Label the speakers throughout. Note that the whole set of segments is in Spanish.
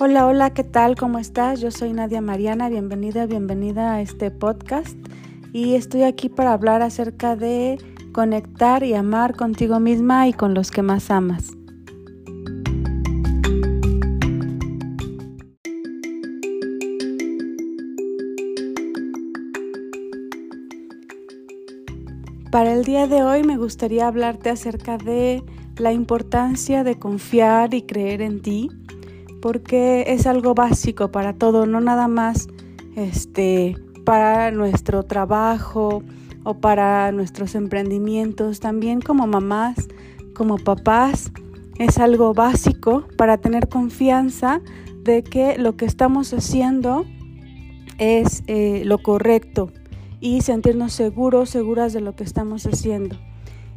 Speaker 1: Hola, hola, ¿qué tal? ¿Cómo estás? Yo soy Nadia Mariana, bienvenida, bienvenida a este podcast y estoy aquí para hablar acerca de conectar y amar contigo misma y con los que más amas. Para el día de hoy me gustaría hablarte acerca de la importancia de confiar y creer en ti, porque es algo básico para todo, no nada más este para nuestro trabajo o para nuestros emprendimientos, también como mamás, como papás, es algo básico para tener confianza de que lo que estamos haciendo es eh, lo correcto y sentirnos seguros, seguras de lo que estamos haciendo.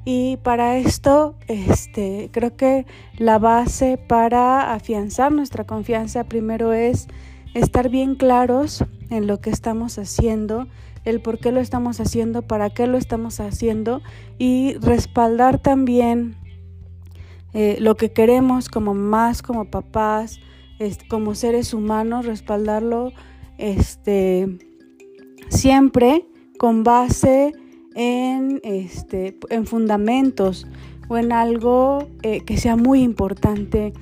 Speaker 1: Y para esto, este, creo que la base para afianzar nuestra confianza primero es estar bien claros en lo que estamos haciendo, el por qué lo estamos haciendo, para qué lo estamos haciendo y respaldar también eh, lo que queremos como más, como papás, como seres humanos, respaldarlo este, siempre con base en, este, en fundamentos o en algo eh, que sea muy importante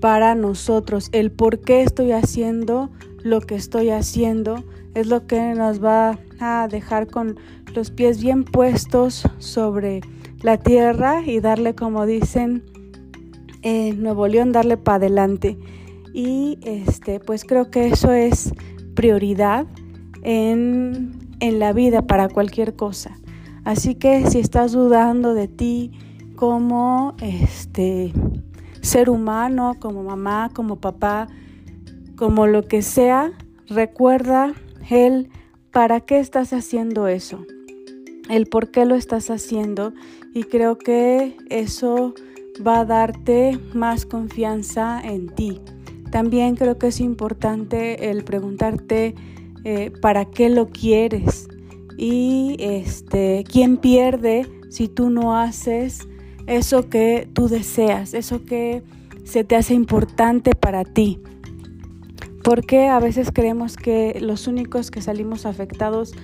Speaker 1: para nosotros. El por qué estoy haciendo lo que estoy haciendo es lo que nos va a dejar con los pies bien puestos sobre la tierra y darle, como dicen en Nuevo León, darle para adelante. Y este, pues creo que eso es prioridad en en la vida para cualquier cosa. Así que si estás dudando de ti como este ser humano, como mamá, como papá, como lo que sea, recuerda el para qué estás haciendo eso, el por qué lo estás haciendo y creo que eso va a darte más confianza en ti. También creo que es importante el preguntarte eh, para qué lo quieres y este, quién pierde si tú no haces eso que tú deseas, eso que se te hace importante para ti. Porque a veces creemos que los únicos que salimos afectados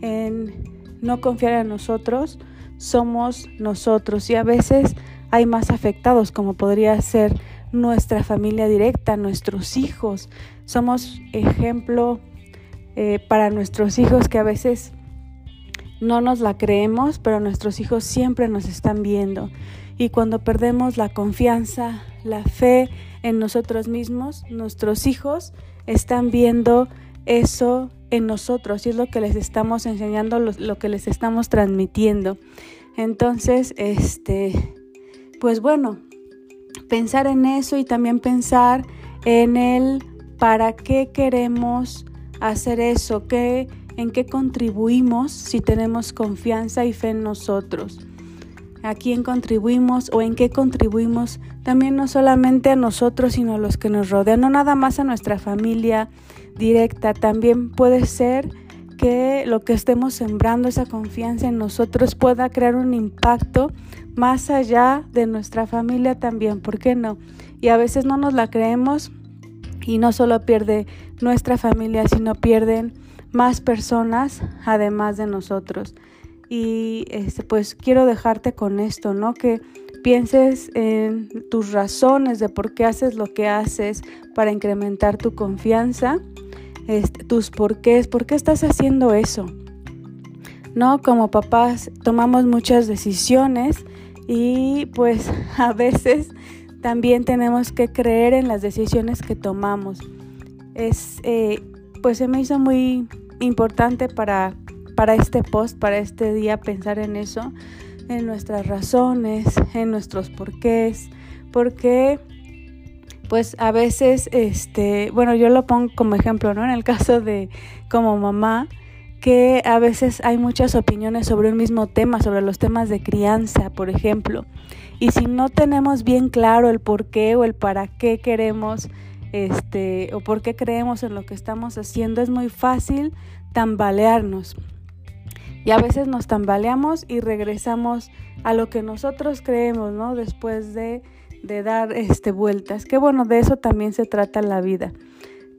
Speaker 1: en no confiar en nosotros somos nosotros y a veces hay más afectados como podría ser nuestra familia directa, nuestros hijos. Somos ejemplo eh, para nuestros hijos que a veces no nos la creemos, pero nuestros hijos siempre nos están viendo. Y cuando perdemos la confianza, la fe en nosotros mismos, nuestros hijos están viendo eso en nosotros y es lo que les estamos enseñando, lo, que les estamos transmitiendo. Entonces, este, pues bueno, pensar en eso y también pensar en el para qué queremos hacer eso, ¿Qué, en qué contribuimos si tenemos confianza y fe en nosotros. ¿A quién contribuimos o en qué contribuimos? También no solamente a nosotros, sino a los que nos rodean, no nada más a nuestra familia directa, también puede ser que lo que estemos sembrando, esa confianza en nosotros, pueda crear un impacto más allá de nuestra familia también, ¿por qué no? Y a veces no nos la creemos y no solo pierde nuestra familia, sino pierden más personas además de nosotros. Y este, pues quiero dejarte con esto, ¿no? Que pienses en tus razones de por qué haces lo que haces para incrementar tu confianza, este, tus porqués, por qué estás haciendo eso. ¿No? Como papás tomamos muchas decisiones y pues a veces también tenemos que creer en las decisiones que tomamos. Es, eh, pues se me hizo muy importante para, para este post, para este día, pensar en eso, en nuestras razones, en nuestros porqués, porque pues a veces, este, bueno, yo lo pongo como ejemplo, ¿no? En el caso de como mamá, que a veces hay muchas opiniones sobre un mismo tema, sobre los temas de crianza, por ejemplo. Y si no tenemos bien claro el por qué o el para qué queremos este o por qué creemos en lo que estamos haciendo, es muy fácil tambalearnos. Y a veces nos tambaleamos y regresamos a lo que nosotros creemos, ¿no? Después de de dar este vueltas. Que bueno, de eso también se trata la vida.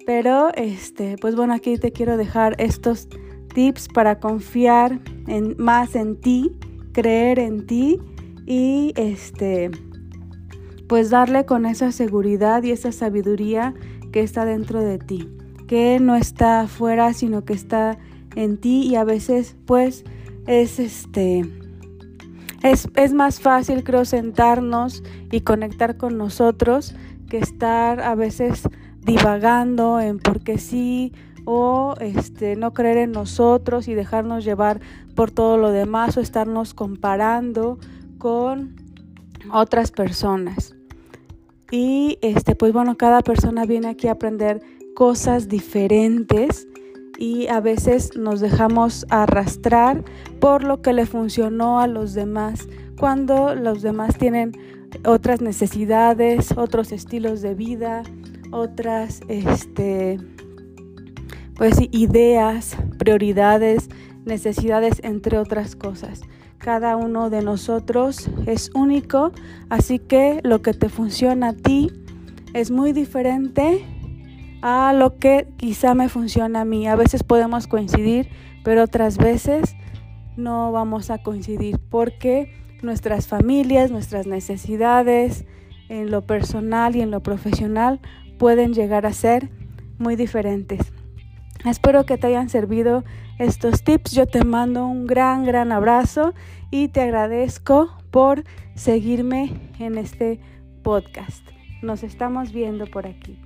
Speaker 1: Pero este, pues bueno, aquí te quiero dejar estos tips para confiar en, más en ti, creer en ti y este pues darle con esa seguridad y esa sabiduría que está dentro de ti, que no está afuera, sino que está en ti y a veces pues es este es, es más fácil creo sentarnos y conectar con nosotros que estar a veces divagando en por qué sí o este no creer en nosotros y dejarnos llevar por todo lo demás o estarnos comparando con otras personas. Y este pues bueno, cada persona viene aquí a aprender cosas diferentes y a veces nos dejamos arrastrar por lo que le funcionó a los demás cuando los demás tienen otras necesidades, otros estilos de vida, otras este pues ideas, prioridades, necesidades entre otras cosas. Cada uno de nosotros es único, así que lo que te funciona a ti es muy diferente a lo que quizá me funciona a mí. A veces podemos coincidir, pero otras veces no vamos a coincidir porque nuestras familias, nuestras necesidades en lo personal y en lo profesional pueden llegar a ser muy diferentes. Espero que te hayan servido estos tips. Yo te mando un gran, gran abrazo y te agradezco por seguirme en este podcast. Nos estamos viendo por aquí.